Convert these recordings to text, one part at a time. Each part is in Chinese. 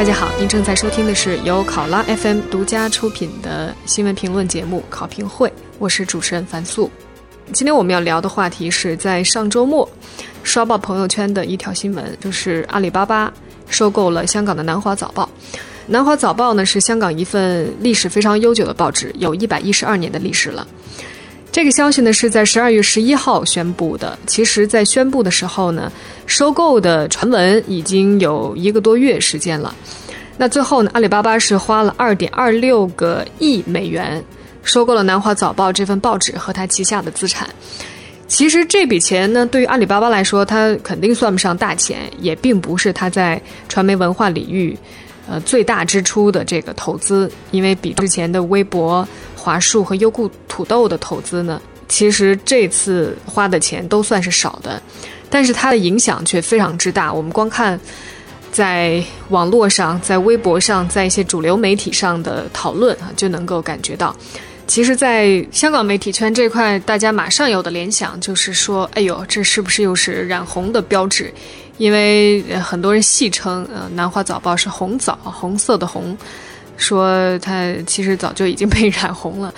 大家好，您正在收听的是由考拉 FM 独家出品的新闻评论节目《考评会》，我是主持人樊素。今天我们要聊的话题是在上周末刷爆朋友圈的一条新闻，就是阿里巴巴收购了香港的南华早报。南华早报呢是香港一份历史非常悠久的报纸，有一百一十二年的历史了。这个消息呢是在十二月十一号宣布的。其实，在宣布的时候呢，收购的传闻已经有一个多月时间了。那最后呢，阿里巴巴是花了二点二六个亿美元收购了南华早报这份报纸和它旗下的资产。其实这笔钱呢，对于阿里巴巴来说，它肯定算不上大钱，也并不是它在传媒文化领域。呃，最大支出的这个投资，因为比之前的微博、华数和优酷土豆的投资呢，其实这次花的钱都算是少的，但是它的影响却非常之大。我们光看在网络上、在微博上、在一些主流媒体上的讨论啊，就能够感觉到，其实，在香港媒体圈这块，大家马上有的联想就是说，哎呦，这是不是又是染红的标志？因为很多人戏称，呃，南华早报是红枣，红色的红，说它其实早就已经被染红了，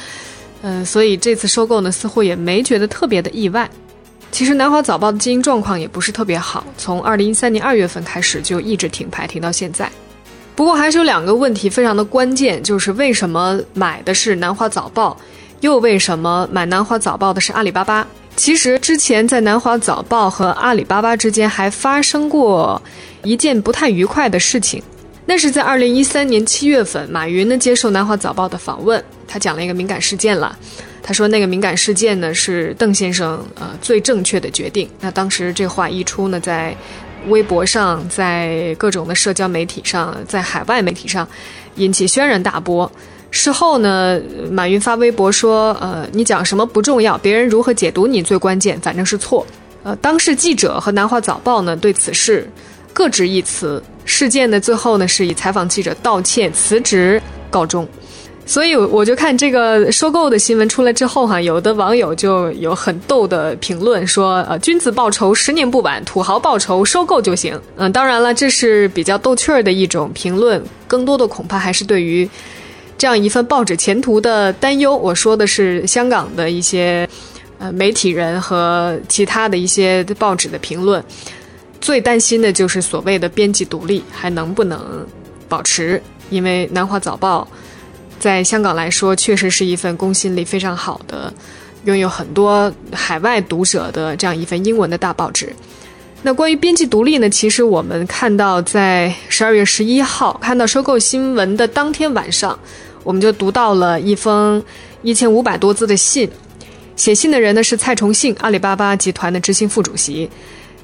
嗯，所以这次收购呢，似乎也没觉得特别的意外。其实南华早报的经营状况也不是特别好，从二零一三年二月份开始就一直停牌，停到现在。不过还是有两个问题非常的关键，就是为什么买的是南华早报，又为什么买南华早报的是阿里巴巴？其实之前在南华早报和阿里巴巴之间还发生过一件不太愉快的事情，那是在二零一三年七月份，马云呢接受南华早报的访问，他讲了一个敏感事件了。他说那个敏感事件呢是邓先生呃最正确的决定。那当时这话一出呢，在微博上，在各种的社交媒体上，在海外媒体上引起轩然大波。事后呢，马云发微博说：“呃，你讲什么不重要，别人如何解读你最关键，反正是错。”呃，当事记者和南华早报呢对此事各执一词。事件的最后呢是以采访记者道歉辞职告终。所以我就看这个收购的新闻出来之后哈，有的网友就有很逗的评论说：“呃，君子报仇十年不晚，土豪报仇收购就行。”嗯，当然了，这是比较逗趣儿的一种评论，更多的恐怕还是对于。这样一份报纸前途的担忧，我说的是香港的一些呃媒体人和其他的一些报纸的评论，最担心的就是所谓的编辑独立还能不能保持？因为南华早报在香港来说，确实是一份公信力非常好的、拥有很多海外读者的这样一份英文的大报纸。那关于编辑独立呢？其实我们看到，在十二月十一号看到收购新闻的当天晚上。我们就读到了一封一千五百多字的信，写信的人呢是蔡崇信，阿里巴巴集团的执行副主席。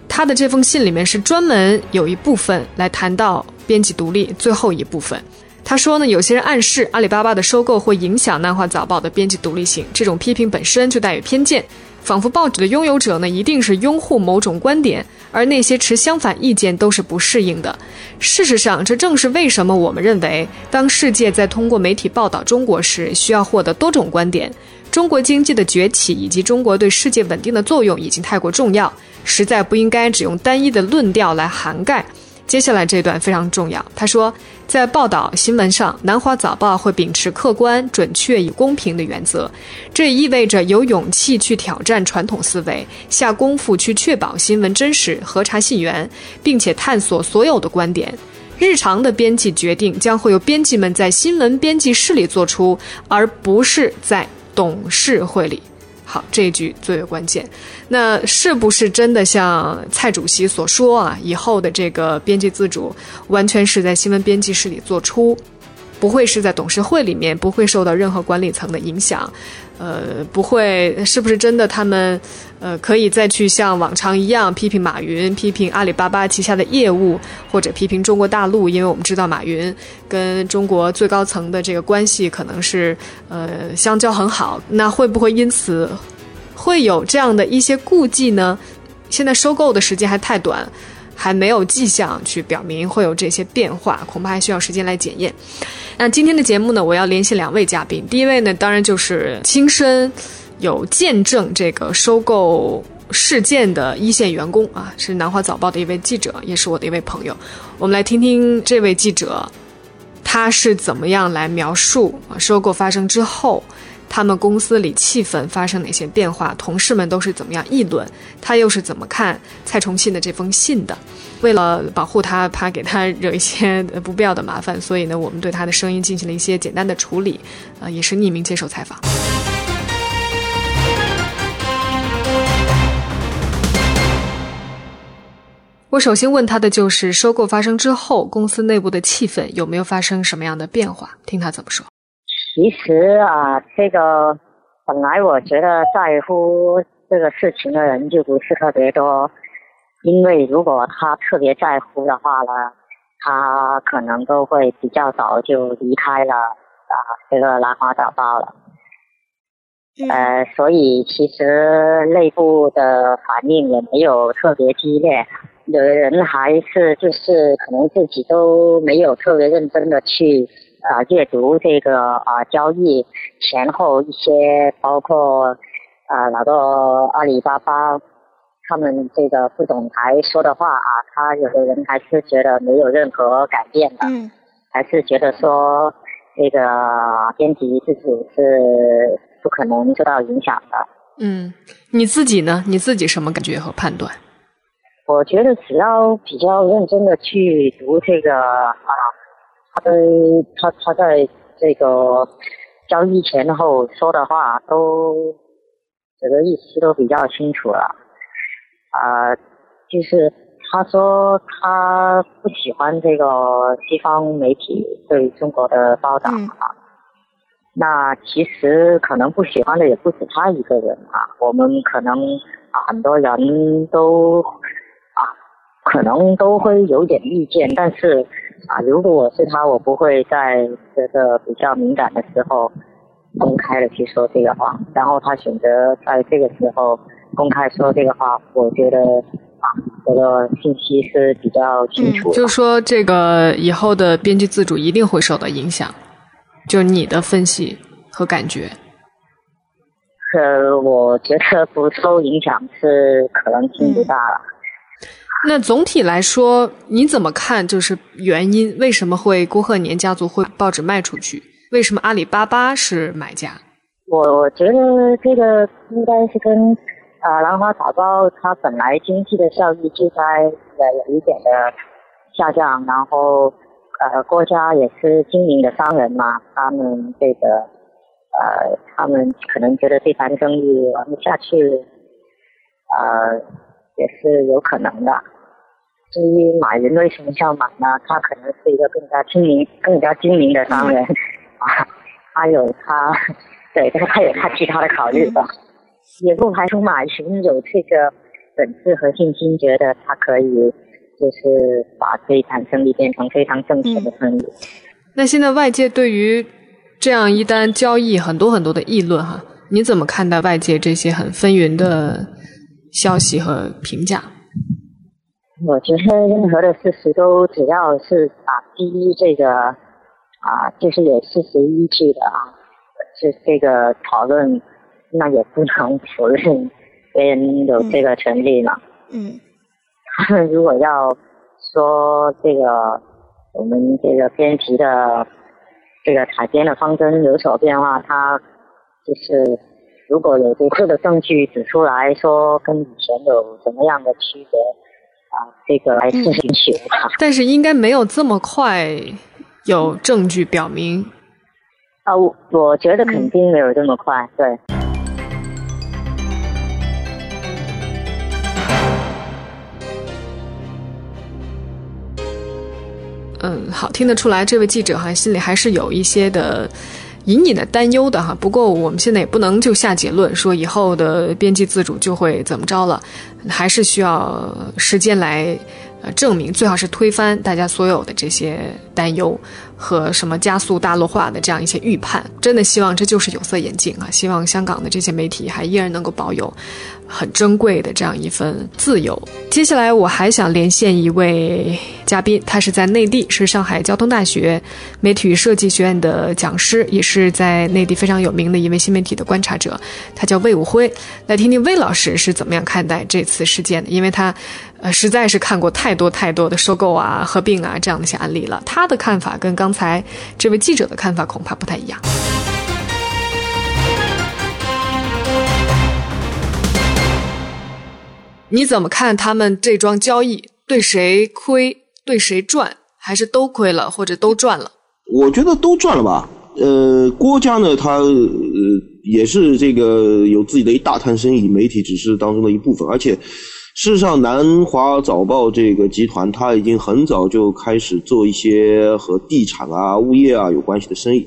他的这封信里面是专门有一部分来谈到编辑独立。最后一部分，他说呢，有些人暗示阿里巴巴的收购会影响南华早报的编辑独立性，这种批评本身就带有偏见。仿佛报纸的拥有者呢，一定是拥护某种观点，而那些持相反意见都是不适应的。事实上，这正是为什么我们认为，当世界在通过媒体报道中国时，需要获得多种观点。中国经济的崛起以及中国对世界稳定的作用已经太过重要，实在不应该只用单一的论调来涵盖。接下来这段非常重要。他说，在报道新闻上，南华早报会秉持客观、准确与公平的原则。这也意味着有勇气去挑战传统思维，下功夫去确保新闻真实、核查信源，并且探索所有的观点。日常的编辑决定将会由编辑们在新闻编辑室里做出，而不是在董事会里。好，这一句最为关键。那是不是真的像蔡主席所说啊？以后的这个编辑自主，完全是在新闻编辑室里做出？不会是在董事会里面，不会受到任何管理层的影响，呃，不会，是不是真的他们，呃，可以再去像往常一样批评马云，批评阿里巴巴旗下的业务，或者批评中国大陆？因为我们知道马云跟中国最高层的这个关系可能是，呃，相交很好，那会不会因此会有这样的一些顾忌呢？现在收购的时间还太短。还没有迹象去表明会有这些变化，恐怕还需要时间来检验。那今天的节目呢，我要联系两位嘉宾。第一位呢，当然就是亲身有见证这个收购事件的一线员工啊，是南华早报的一位记者，也是我的一位朋友。我们来听听这位记者，他是怎么样来描述啊收购发生之后。他们公司里气氛发生哪些变化？同事们都是怎么样议论？他又是怎么看蔡崇信的这封信的？为了保护他，怕给他惹一些不必要的麻烦，所以呢，我们对他的声音进行了一些简单的处理，呃，也是匿名接受采访。我首先问他的就是收购发生之后，公司内部的气氛有没有发生什么样的变化？听他怎么说。其实啊，这个本来我觉得在乎这个事情的人就不是特别多，因为如果他特别在乎的话呢，他可能都会比较早就离开了啊这个兰花早报了。呃，所以其实内部的反应也没有特别激烈，有的人还是就是可能自己都没有特别认真的去。啊，阅读这个啊交易前后一些，包括啊那个阿里巴巴他们这个副总裁说的话啊，他有的人还是觉得没有任何改变的，嗯，还是觉得说这个编辑自己是不可能受到影响的。嗯，你自己呢？你自己什么感觉和判断？我觉得只要比较认真的去读这个啊。他他他在这个交易前后说的话都整个意思都比较清楚了，啊，就是他说他不喜欢这个西方媒体对中国的报道啊，那其实可能不喜欢的也不止他一个人啊，我们可能很多人都啊可能都会有点意见，但是。啊，如果我是他，我不会在这个比较敏感的时候公开的去说这个话。然后他选择在这个时候公开说这个话，我觉得啊，这个信息是比较清楚。就说这个以后的编辑自主一定会受到影响，就你的分析和感觉。呃，我觉得不受影响是可能性不大了。那总体来说，你怎么看？就是原因，为什么会郭鹤年家族会报纸卖出去？为什么阿里巴巴是买家？我觉得这个应该是跟呃南华早报它本来经济的效益就在呃有一点的下降，然后呃郭家也是经营的商人嘛，他们这个呃他们可能觉得这盘生意玩不下去，呃。也是有可能的。至于马云为什么叫马呢？他可能是一个更加精明、更加精明的商人 啊，他有他，对，但是他有他其他的考虑吧。也不排除马云有这个本事和信心，觉得他可以就是把这一场生意变成非常挣钱的生意。那现在外界对于这样一单交易很多很多的议论哈，你怎么看待外界这些很纷纭的？消息和评价，我觉得任何的事实都只要是啊基于这个啊就是有事实依据的啊，是这个讨论，那也不能否认别人有这个权利嘛。嗯。他 们如果要说这个我们这个编辑的这个采编的方针有所变化，他就是。如果有足够的证据指出来说跟以前有什么样的区别，啊，这个来进行取但是应该没有这么快有证据表明。啊，我我觉得肯定没有这么快，对。嗯，好，听得出来，这位记者好像心里还是有一些的。隐隐的担忧的哈，不过我们现在也不能就下结论说以后的编辑自主就会怎么着了，还是需要时间来呃证明，最好是推翻大家所有的这些担忧。和什么加速大陆化的这样一些预判。真的希望这就是有色眼镜啊！希望香港的这些媒体还依然能够保有很珍贵的这样一份自由。接下来我还想连线一位嘉宾，他是在内地，是上海交通大学媒体与设计学院的讲师，也是在内地非常有名的一位新媒体的观察者，他叫魏武辉。来听听魏老师是怎么样看待这次事件的，因为他。呃，实在是看过太多太多的收购啊、合并啊这样的一些案例了。他的看法跟刚刚才这位记者的看法恐怕不太一样。你怎么看他们这桩交易？对谁亏？对谁赚？还是都亏了，或者都赚了？我觉得都赚了吧。呃，郭家呢，他呃也是这个有自己的一大摊生意，媒体只是当中的一部分，而且。事实上，南华早报这个集团，它已经很早就开始做一些和地产啊、物业啊有关系的生意。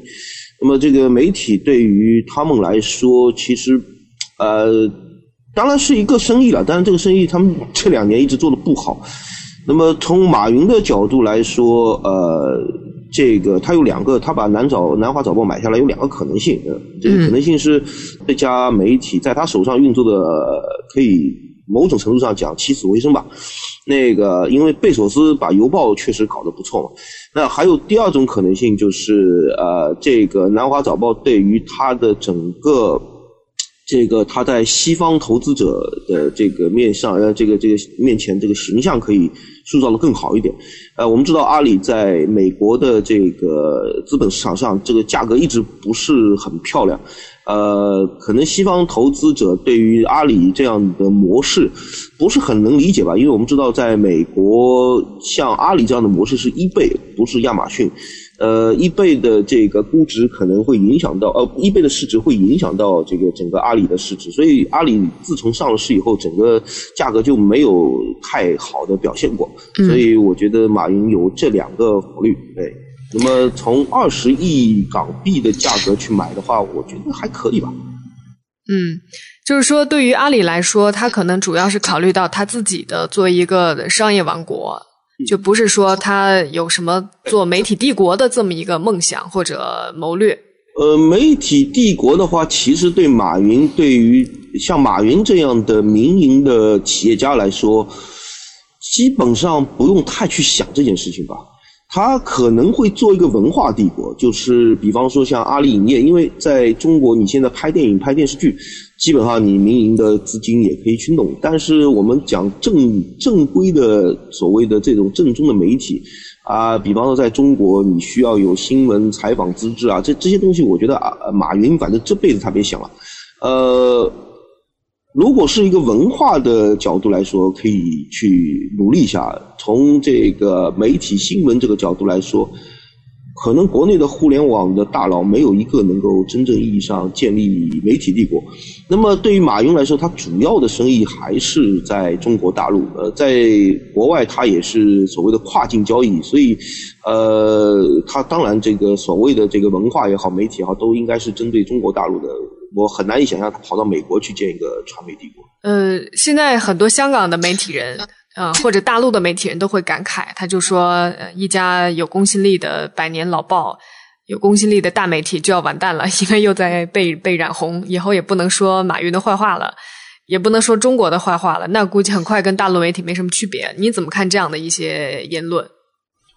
那么，这个媒体对于他们来说，其实，呃，当然是一个生意了。但是，这个生意他们这两年一直做的不好。那么，从马云的角度来说，呃，这个他有两个，他把南早南华早报买下来有两个可能性。这个可能性是这家媒体在他手上运作的可以。某种程度上讲起死回生吧，那个因为贝索斯把邮报确实搞得不错嘛。那还有第二种可能性就是呃，这个南华早报对于它的整个这个它在西方投资者的这个面上呃这个这个面前这个形象可以塑造的更好一点。呃，我们知道阿里在美国的这个资本市场上这个价格一直不是很漂亮。呃，可能西方投资者对于阿里这样的模式不是很能理解吧？因为我们知道，在美国，像阿里这样的模式是一倍，不是亚马逊。呃，一倍的这个估值可能会影响到，呃，一倍的市值会影响到这个整个阿里的市值。所以，阿里自从上了市以后，整个价格就没有太好的表现过。所以，我觉得马云有这两个考虑，对。那么从二十亿港币的价格去买的话，我觉得还可以吧。嗯，就是说对于阿里来说，它可能主要是考虑到它自己的作为一个商业王国，就不是说他有什么做媒体帝国的这么一个梦想或者谋略。呃，媒体帝国的话，其实对马云，对于像马云这样的民营的企业家来说，基本上不用太去想这件事情吧。他可能会做一个文化帝国，就是比方说像阿里影业，因为在中国你现在拍电影、拍电视剧，基本上你民营的资金也可以去弄。但是我们讲正正规的所谓的这种正宗的媒体啊，比方说在中国你需要有新闻采访资质啊，这这些东西，我觉得啊，马云反正这辈子他别想了，呃。如果是一个文化的角度来说，可以去努力一下。从这个媒体新闻这个角度来说，可能国内的互联网的大佬没有一个能够真正意义上建立媒体帝国。那么对于马云来说，他主要的生意还是在中国大陆。呃，在国外他也是所谓的跨境交易，所以，呃，他当然这个所谓的这个文化也好，媒体也好，都应该是针对中国大陆的。我很难以想象他跑到美国去建一个传媒帝国。呃，现在很多香港的媒体人，呃，或者大陆的媒体人都会感慨，他就说，一家有公信力的百年老报，有公信力的大媒体就要完蛋了，因为又在被被染红，以后也不能说马云的坏话了，也不能说中国的坏话了，那估计很快跟大陆媒体没什么区别。你怎么看这样的一些言论？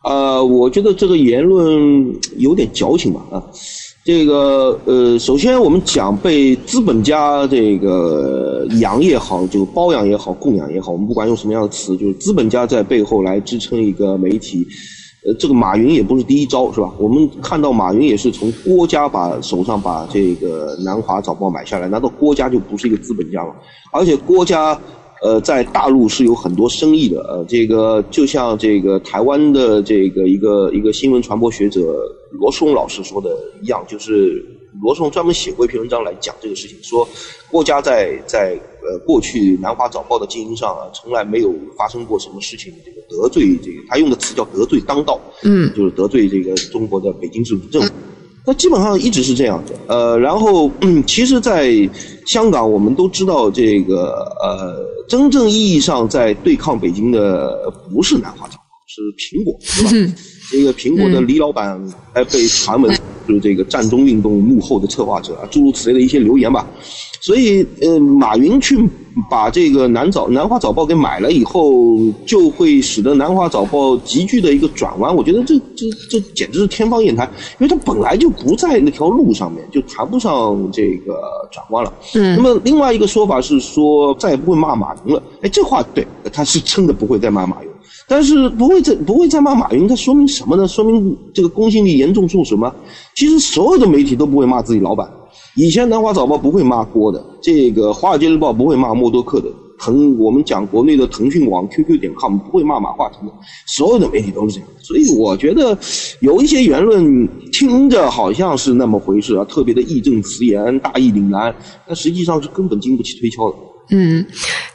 呃，我觉得这个言论有点矫情吧，啊。这个呃，首先我们讲被资本家这个养也好，就包养也好，供养也好，我们不管用什么样的词，就是资本家在背后来支撑一个媒体。呃，这个马云也不是第一招，是吧？我们看到马云也是从郭家把手上把这个南华早报买下来，难道郭家就不是一个资本家吗？而且郭家。呃，在大陆是有很多生意的，呃，这个就像这个台湾的这个一个一个新闻传播学者罗松老师说的一样，就是罗松专门写过一篇文章来讲这个事情，说郭家在在呃过去南华早报的经营上啊，从来没有发生过什么事情，这个得罪这个他用的词叫得罪当道，嗯，就是得罪这个中国的北京市政府。那基本上一直是这样子，呃，然后其实，在香港，我们都知道这个，呃，真正意义上在对抗北京的不是南华早报，是苹果，是吧？这个苹果的李老板还被传闻是这个战中运动幕后的策划者啊，诸如此类的一些流言吧。所以，呃，马云去把这个南早南华早报给买了以后，就会使得南华早报急剧的一个转弯。我觉得这这这简直是天方夜谭，因为它本来就不在那条路上面，就谈不上这个转弯了。嗯。那么另外一个说法是说再也不会骂马云了。哎，这话对，他是真的不会再骂马云。但是不会再不会再骂马云，它说明什么呢？说明这个公信力严重受损吗？其实所有的媒体都不会骂自己老板。以前南华早报不会骂郭的，这个华尔街日报不会骂默多克的，腾我们讲国内的腾讯网 QQ 点 com 不会骂马化腾的，所有的媒体都是这样。所以我觉得有一些言论听着好像是那么回事啊，特别的义正辞严、大义凛然，但实际上是根本经不起推敲的。嗯，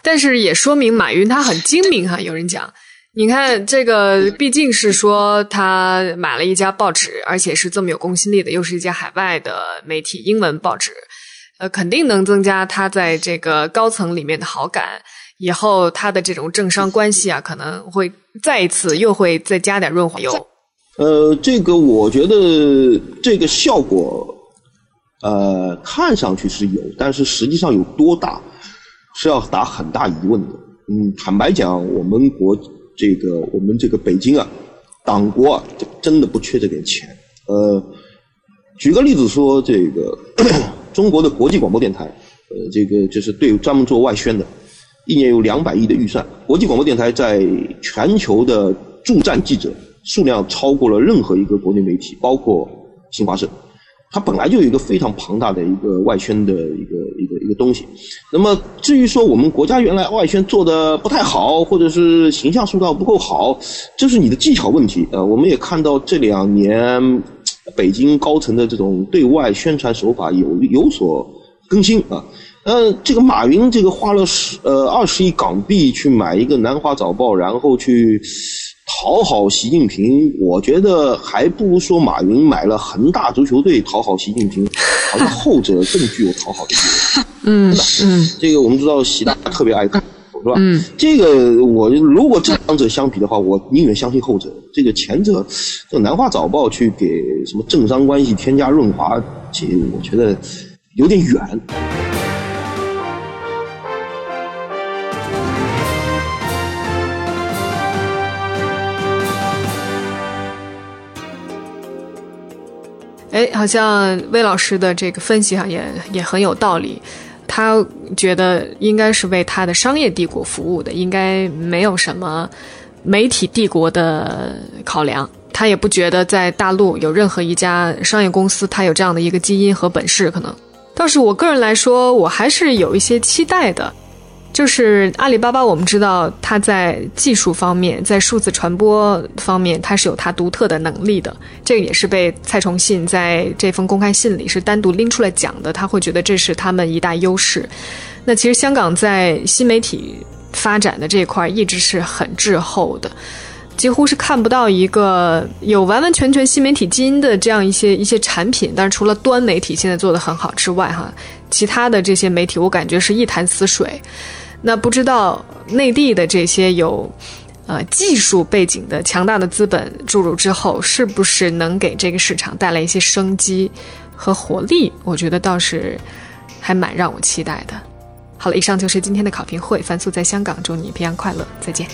但是也说明马云他很精明哈。有人讲。你看，这个毕竟是说他买了一家报纸，而且是这么有公信力的，又是一家海外的媒体英文报纸，呃，肯定能增加他在这个高层里面的好感。以后他的这种政商关系啊，可能会再一次又会再加点润滑油。呃，这个我觉得这个效果，呃，看上去是有，但是实际上有多大，是要打很大疑问的。嗯，坦白讲，我们国。这个我们这个北京啊，党国啊，真的不缺这点钱。呃，举个例子说，这个 中国的国际广播电台，呃，这个就是对专门做外宣的，一年有两百亿的预算。国际广播电台在全球的驻站记者数量超过了任何一个国内媒体，包括新华社。它本来就有一个非常庞大的一个外宣的一个一个一个东西，那么至于说我们国家原来外宣做的不太好，或者是形象塑造不够好，这是你的技巧问题。呃，我们也看到这两年北京高层的这种对外宣传手法有有所更新啊。嗯，这个马云这个花了十呃二十亿港币去买一个南华早报，然后去。讨好习近平，我觉得还不如说马云买了恒大足球队讨好习近平，好像后者更具有讨好的意味。嗯嗯，这个我们知道习大大特别爱看，是吧？嗯，这个我如果这两者相比的话，我宁愿相信后者。这个前者，这南华早报去给什么政商关系添加润滑，这我觉得有点远。哎，好像魏老师的这个分析哈，也也很有道理。他觉得应该是为他的商业帝国服务的，应该没有什么媒体帝国的考量。他也不觉得在大陆有任何一家商业公司，他有这样的一个基因和本事。可能倒是我个人来说，我还是有一些期待的。就是阿里巴巴，我们知道它在技术方面，在数字传播方面，它是有它独特的能力的。这个也是被蔡崇信在这封公开信里是单独拎出来讲的。他会觉得这是他们一大优势。那其实香港在新媒体发展的这块一直是很滞后的，几乎是看不到一个有完完全全新媒体基因的这样一些一些产品。但是除了端媒体现在做的很好之外，哈，其他的这些媒体我感觉是一潭死水。那不知道内地的这些有，呃技术背景的强大的资本注入之后，是不是能给这个市场带来一些生机和活力？我觉得倒是还蛮让我期待的。好了，以上就是今天的考评会，凡素在香港，祝你平安快乐，再见。